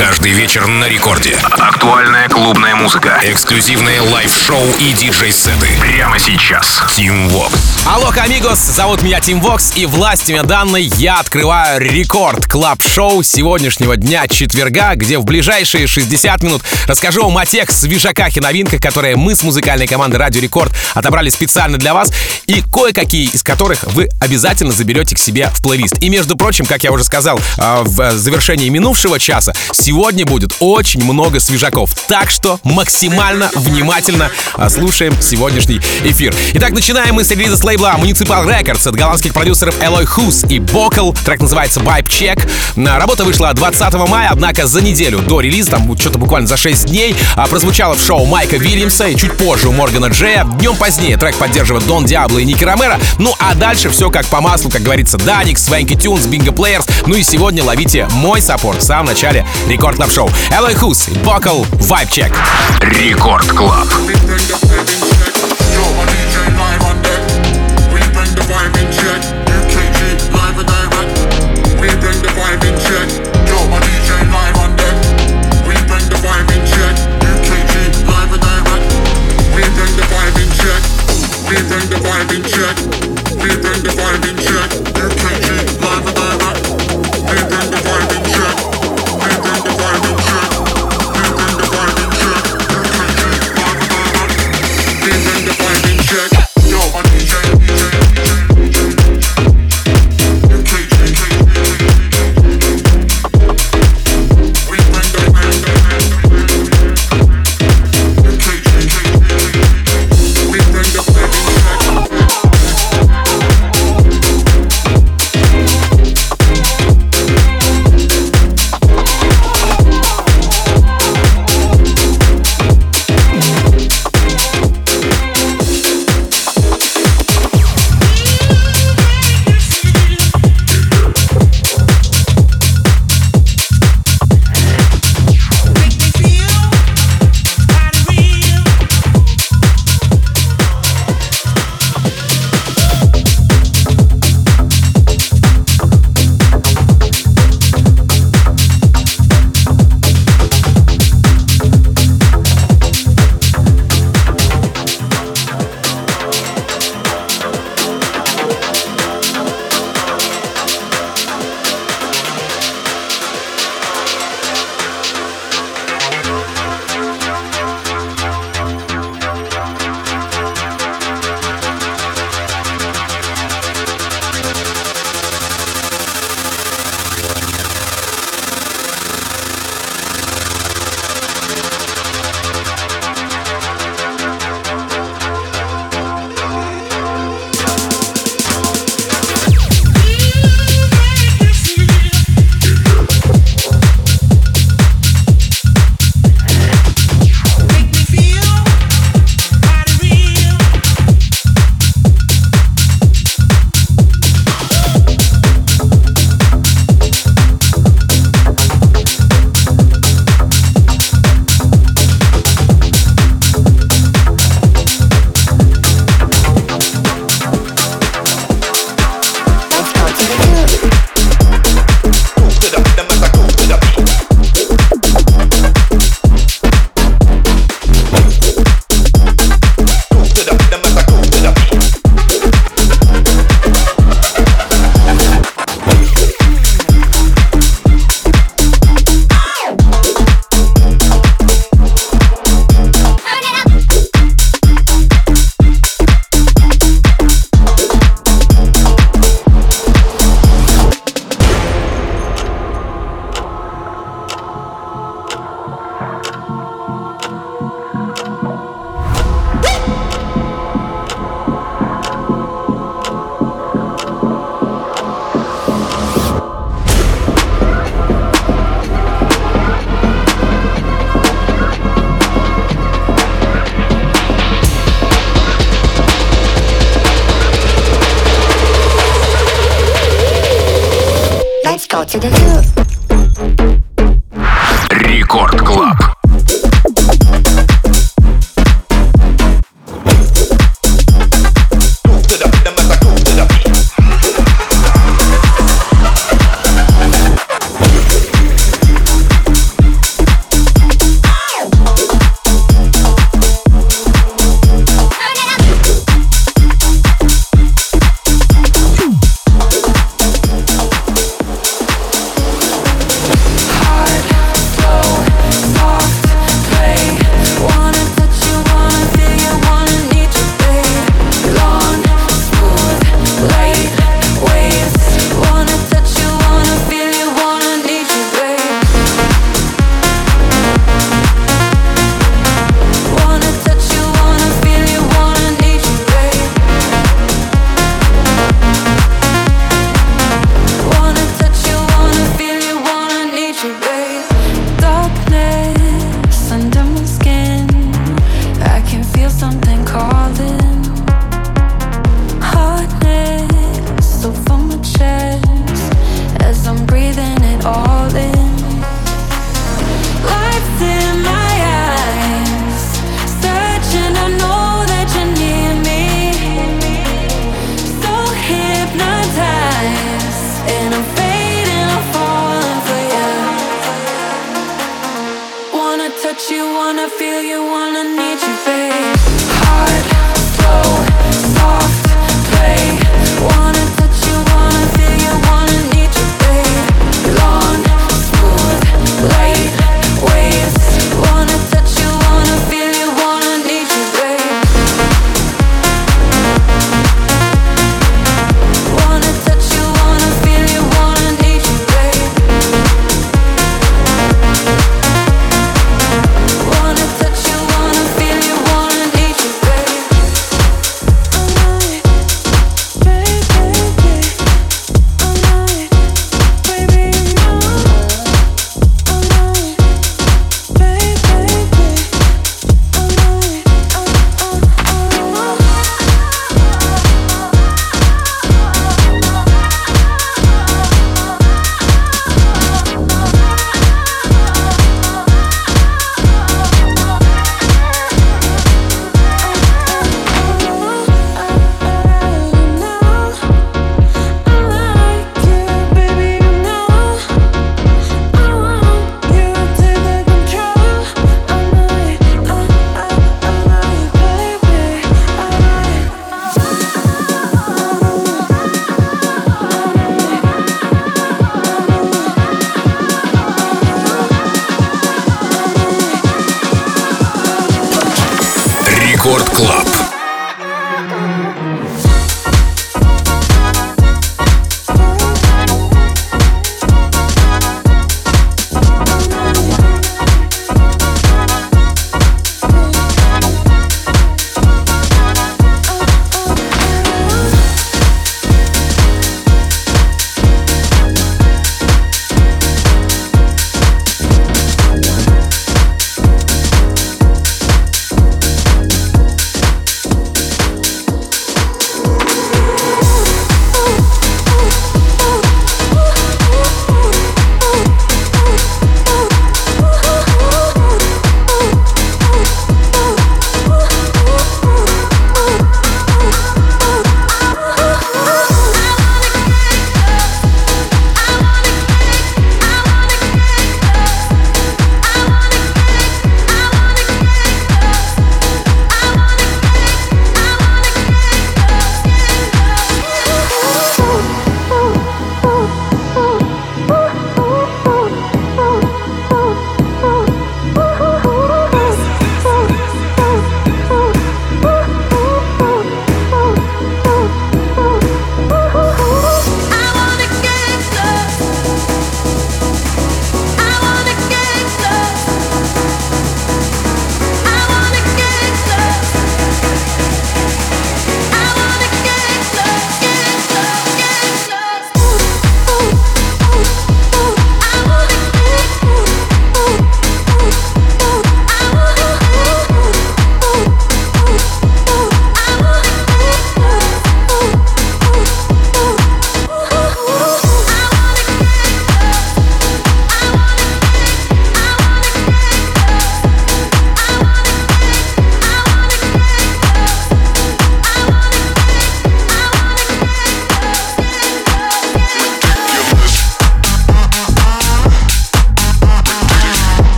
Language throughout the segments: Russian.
Каждый вечер на рекорде. Актуальная клубная музыка. Эксклюзивные лайв-шоу и диджей-сеты. Прямо сейчас. Тим Вокс. Hola, amigos, зовут меня Тим Вокс, и властями данной я открываю Record Club Show сегодняшнего дня четверга, где в ближайшие 60 минут расскажу вам о тех свежаках и новинках, которые мы с музыкальной командой Радио Рекорд отобрали специально для вас, и кое-какие из которых вы обязательно заберете к себе в плейлист. И, между прочим, как я уже сказал а, в завершении минувшего часа, сегодня будет очень много свежаков. Так что максимально внимательно а, слушаем сегодняшний эфир. Итак, начинаем мы с релиза с лейбла Municipal Records от голландских продюсеров Элой Хус и Бокл. Трек называется Vibe Check. Работа вышла 20 мая, однако за неделю до релиза, там что-то буквально за 6 дней, а, прозвучала в шоу Майка Вильямса и чуть позже у Моргана Джея. Днем позднее трек поддерживает Дон Диабло и Ники Ромеро. Ну а дальше все как по маслу, как говорится, Даник, Swanky Tunes, Bingo Players. Ну и сегодня ловите мой support в самом начале Рекорд Клаб Шоу. Элой Хус, Бокл, Vibe Check. Рекорд Клаб.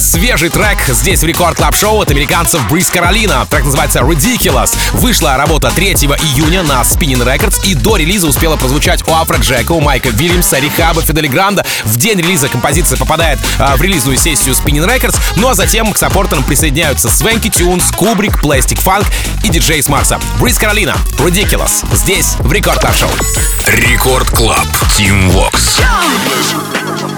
Свежий трек здесь в Record Club Show от американцев Breathe Carolina. Трек называется Ridiculous. Вышла работа 3 июня на Spinnin' Records и до релиза успела прозвучать у Афро Джека, у Майка Вильямса, Рихаба, Федде Ле Гранда. В день релиза композиция попадает а, в релизную сессию Spinnin' Records, ну а затем к саппортерам присоединяются Swanky Tunes, Кубрик, Plastic Funk и диджеи с Марса. Breathe Carolina, Ridiculous. Здесь в Record Club Show. Record Club. Тим Вокс. ridiculous.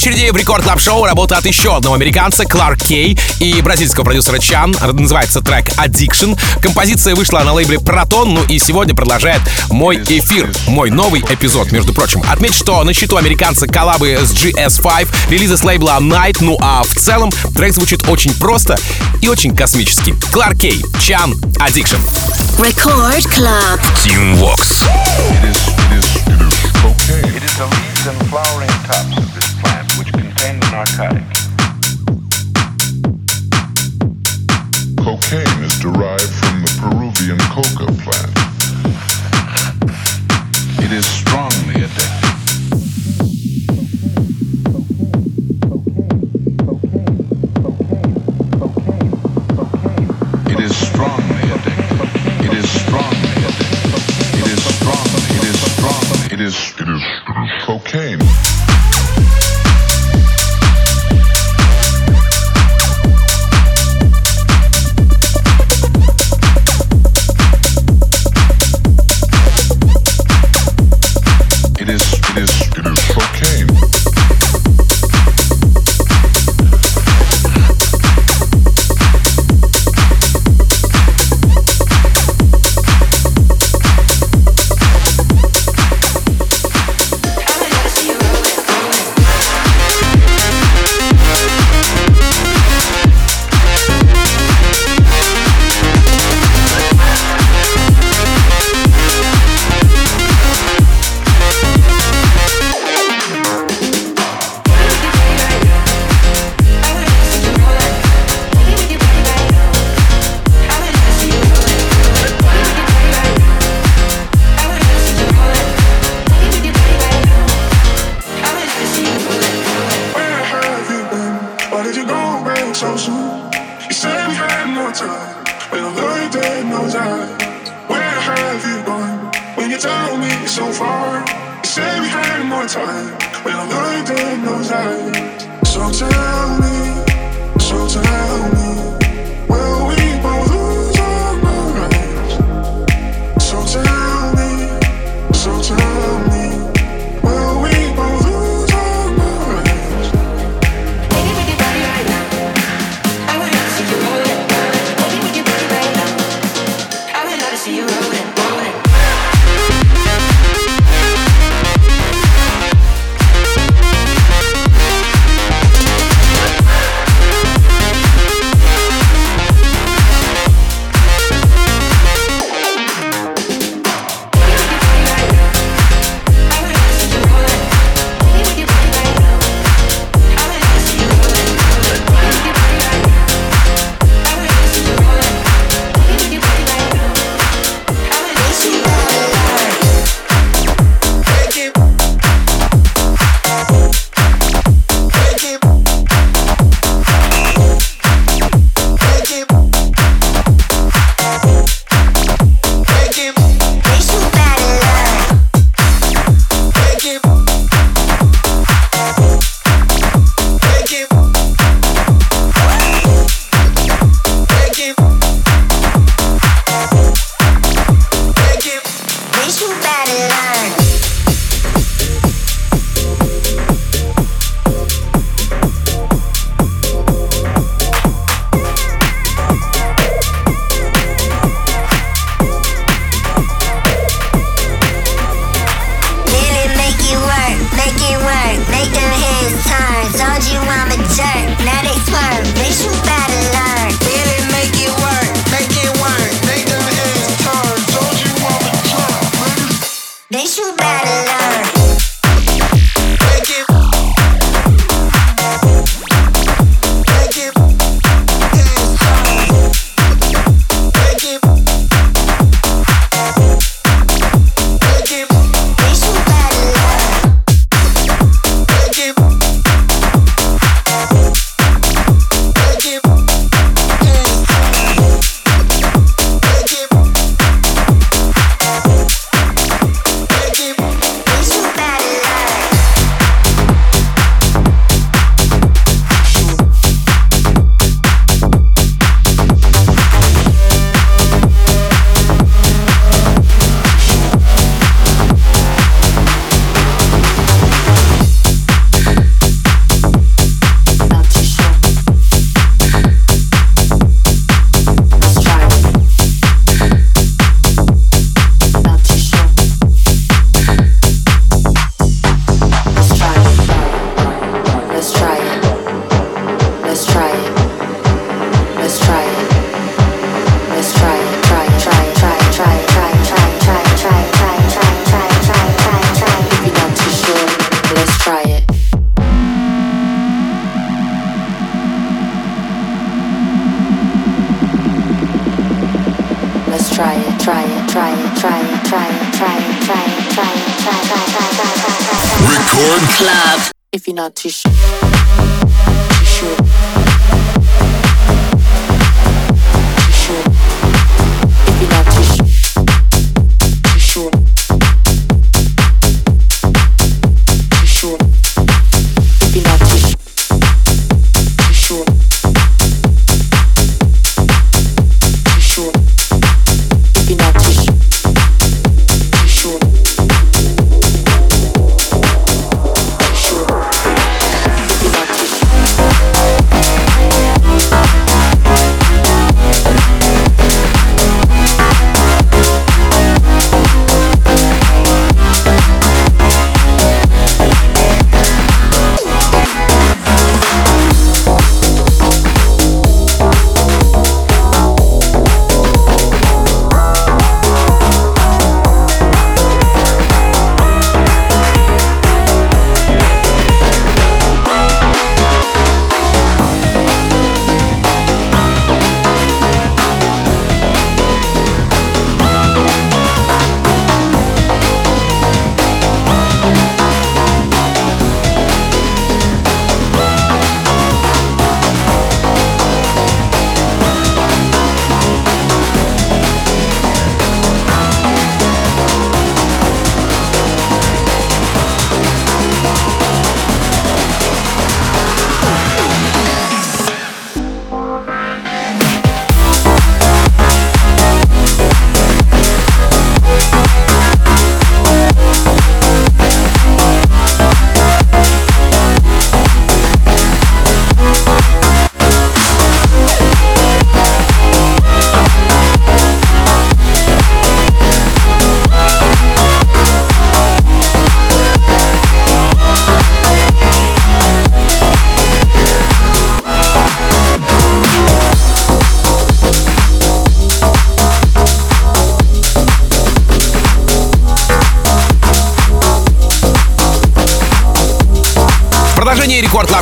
Очереди в рекорд клаб шоу работа от еще одного американца, Кларк Кей, и бразильского продюсера Чан. Называется трек Addiction. Композиция вышла на лейбле Протон, ну и сегодня продолжает мой эфир, мой новый эпизод, между прочим. Отметь, что на счету американца коллабы с GS5, релизы с лейбла Night, ну а в целом трек звучит очень просто и очень космически. Кларк Кей, Чан, Addiction. Record Club. Team Vox. It is, it is, it is cocaine. It is the leaves and flowering tops democratic.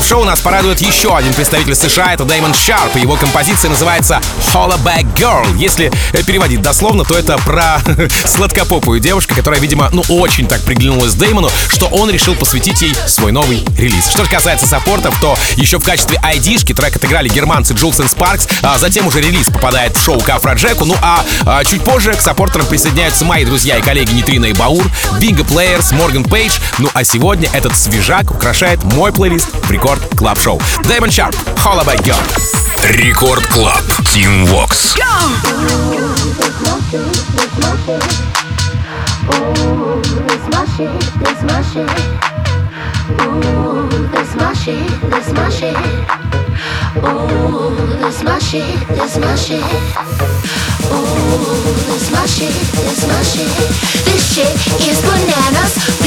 Шоу нас порадует еще один представитель США, это Дэймон Шарп, и его композиция называется Hollaback Girl. Если э, переводить дословно, то это про сладкопопую девушку, которая, видимо, ну очень так приглянулась Дэймону, что он решил посвятить ей свой новый релиз. Что же касается саппортов, то еще в качестве ID-шки трек отыграли германцы Джулс и Спаркс, а затем уже релиз попадает в шоу Кафра Джеку, ну а, а чуть позже к саппортерам присоединяются мои друзья и коллеги Нитрина и Баур, Bingo Players, Морган Пейдж, ну а сегодня этот свежак украшает мой плейлист в Record Club Show. Дэймон Шарп, Hollaback Girl. Record Club. Тим Вокс. This shit is bananas.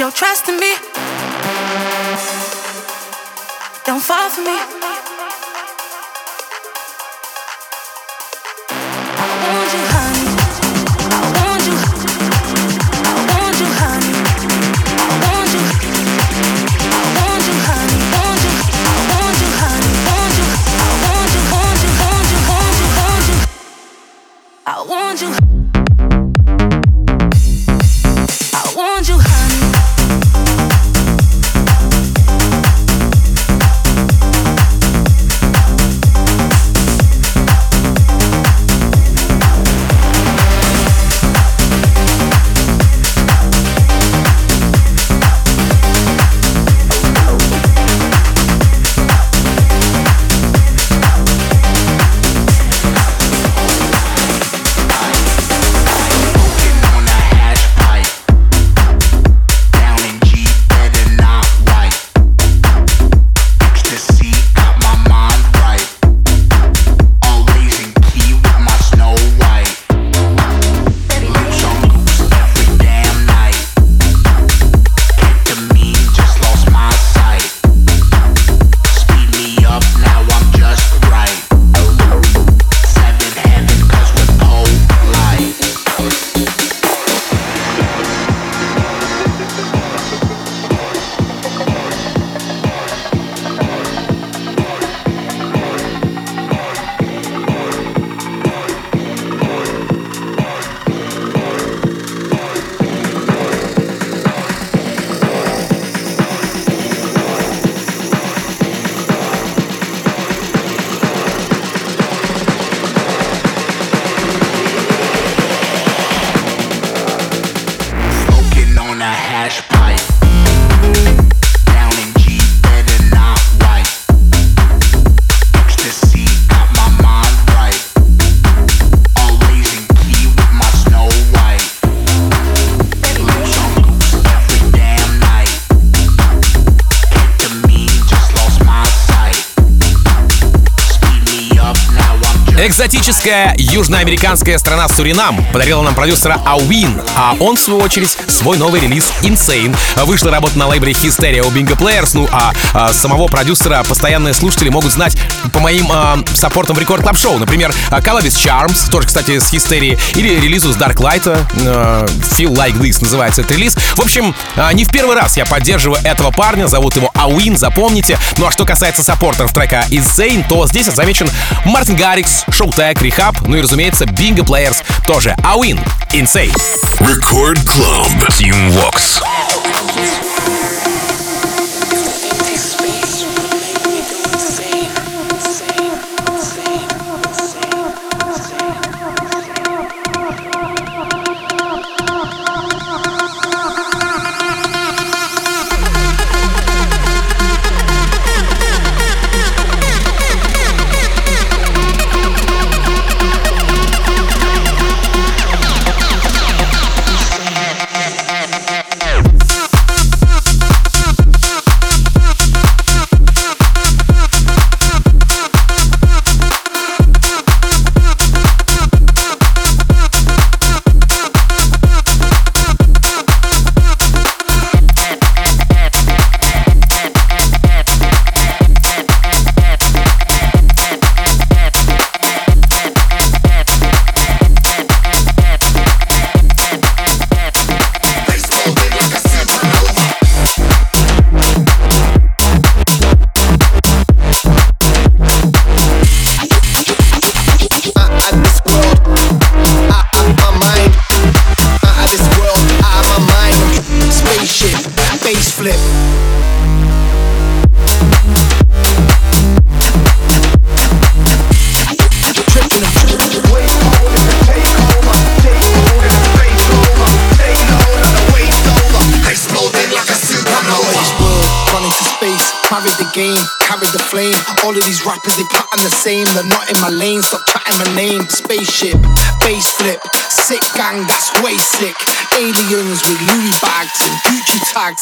Your trust in me. Don't fall for me. Экзотическая южноамериканская страна Суринам подарила нам продюсера Ауин, а он, в свою очередь, свой новый релиз Insane. Вышла работа на лейбле Hysteria у Bingo Players, ну а, а, самого продюсера постоянные слушатели могут знать по моим а, саппортам в Record Club Show. Например, Cannabis Charms, тоже, кстати, с Hysteria, или релизу с Dark Light, а, Feel Like This называется этот релиз. В общем, а, не в первый раз я поддерживаю этого парня, зовут его Ауин, запомните. Ну а что касается саппортеров трека Insane, то здесь замечен Мартин Гаррикс, Шоутек, Рехаб, ну и, разумеется, Bingo Players тоже. Ауин, Insane. Record Club. Team Vox.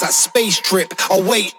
That space trip. Oh, wait,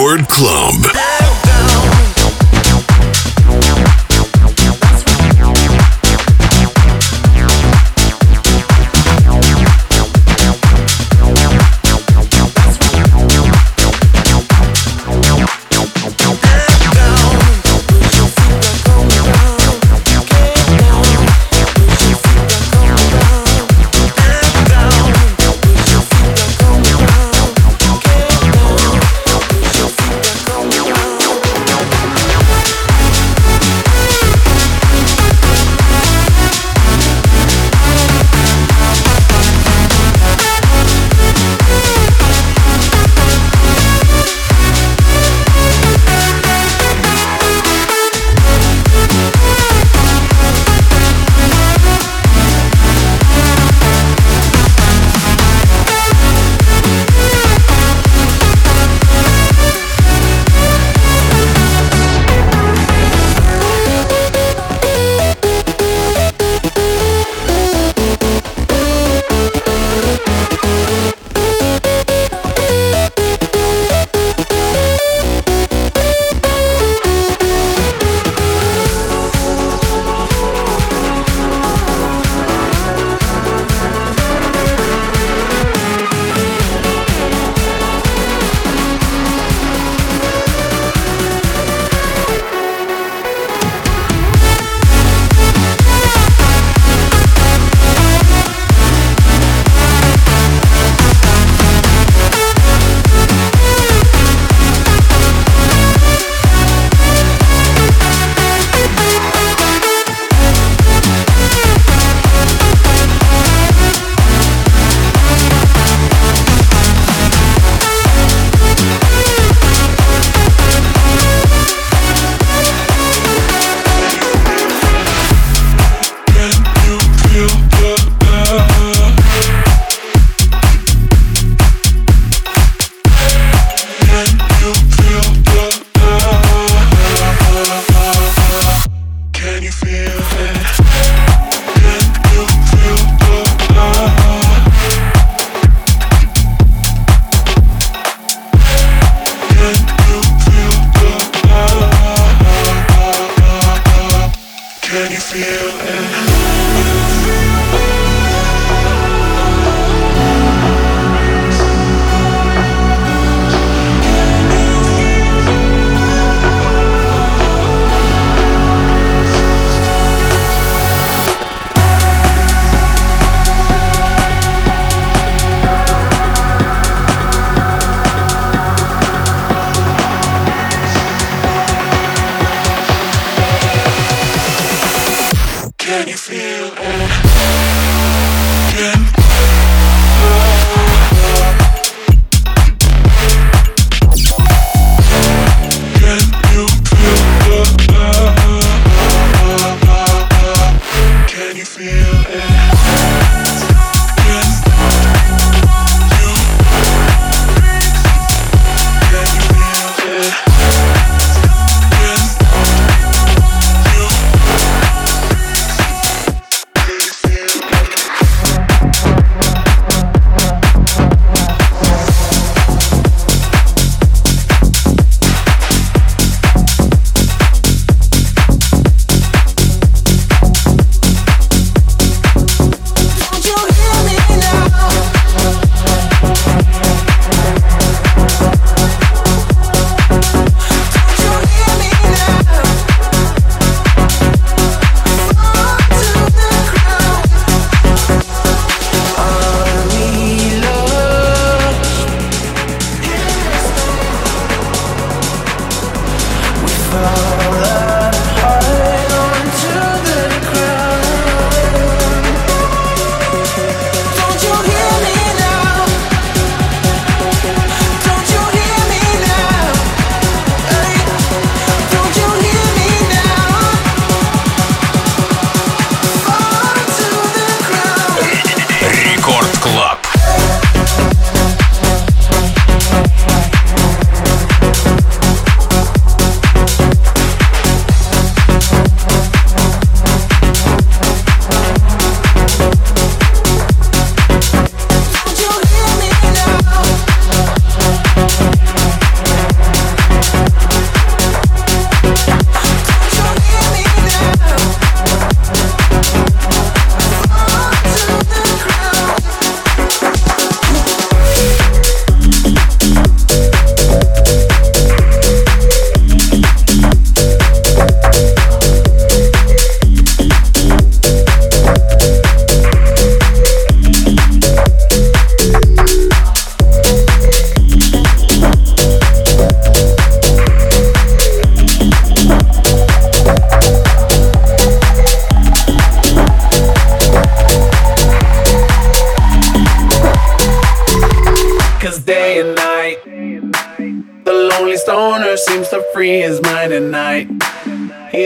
Record Club.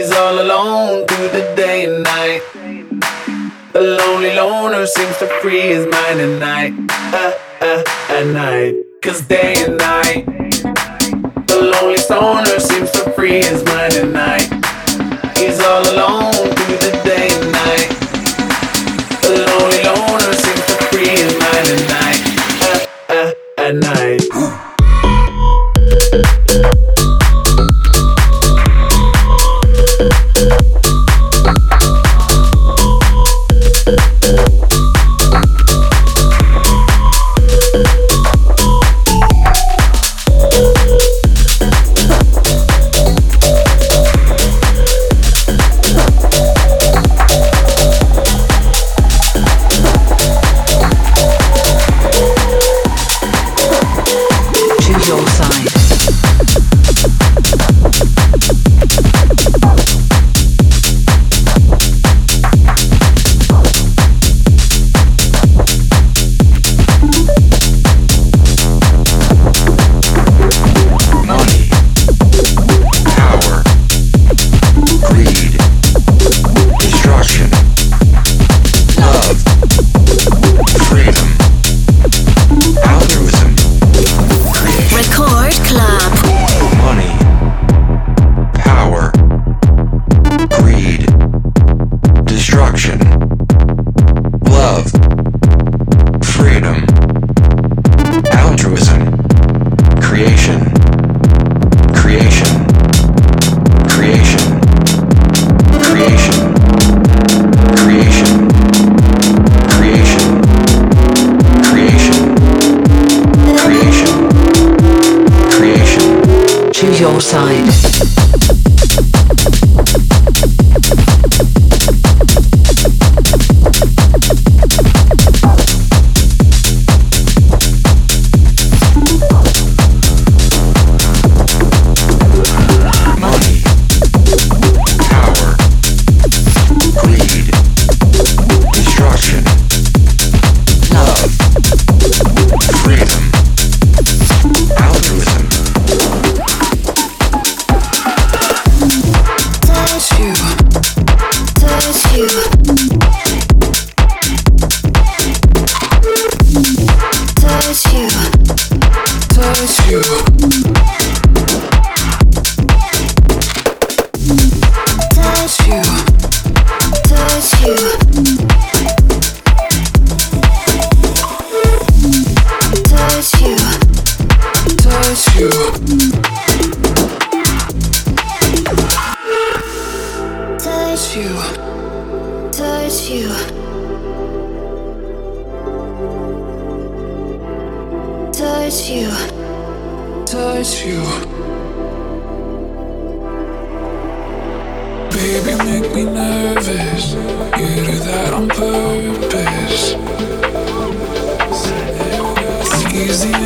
days all alone through the day and night. The lonely loner seems to free his mind at night. Uh, uh, at night. Cause day and night. The lonely stoner seems to free his mind at night. He's all alone. crazy.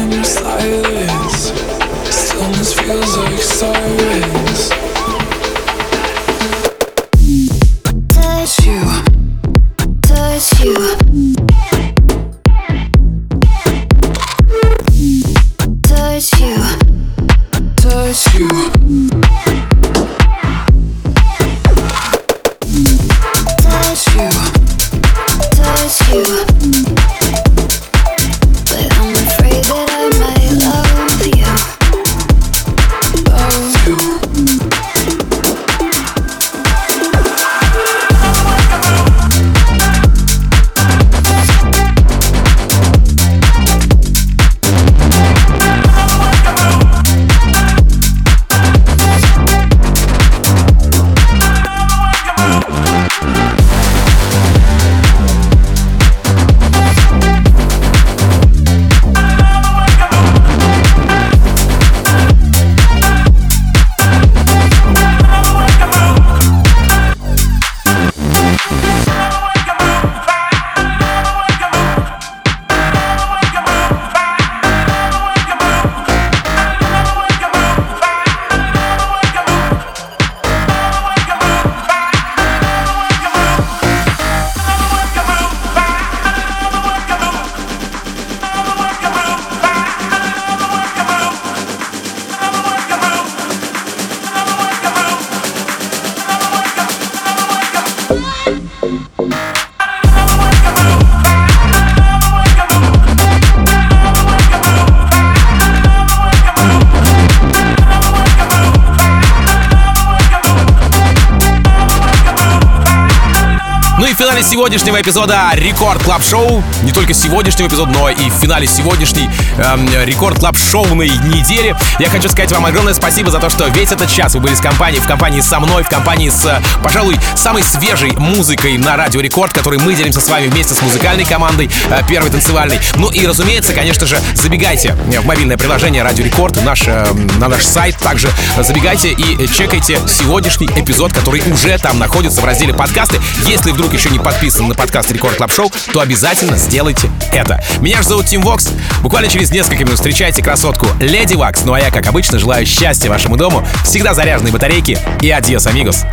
Ну и в финале сегодняшнего эпизода Record Club Show, не только сегодняшнего эпизода, но и в финале сегодняшней эм, Record Club Show ной недели, я хочу сказать вам огромное спасибо за то, что весь этот час вы были с компанией, в компании со мной, в компании с, пожалуй, самой свежей музыкой на Радио Рекорд, которой мы делимся с вами вместе с музыкальной командой э, Первой танцевальной. Ну и, разумеется, конечно же, забегайте в мобильное приложение Радио Рекорд, наш, э, на наш сайт, также забегайте и чекайте сегодняшний эпизод, который уже там находится в разделе подкасты. Если вдруг еще не подписан на подкаст Record Club Show, то обязательно сделайте это. Меня же зовут Тим Вокс. Буквально через несколько минут встречайте красотку Леди Вакс. Ну а я, как обычно, желаю счастья вашему дому, всегда заряженной батарейки и adiós, amigos.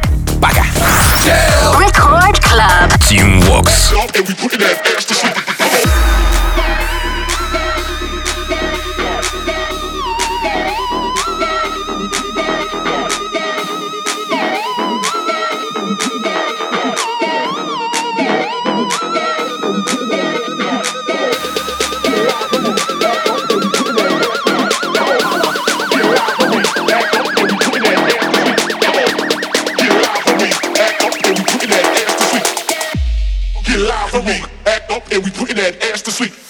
Пока! Record Club. Tim Vox. And we putting that ass to sleep.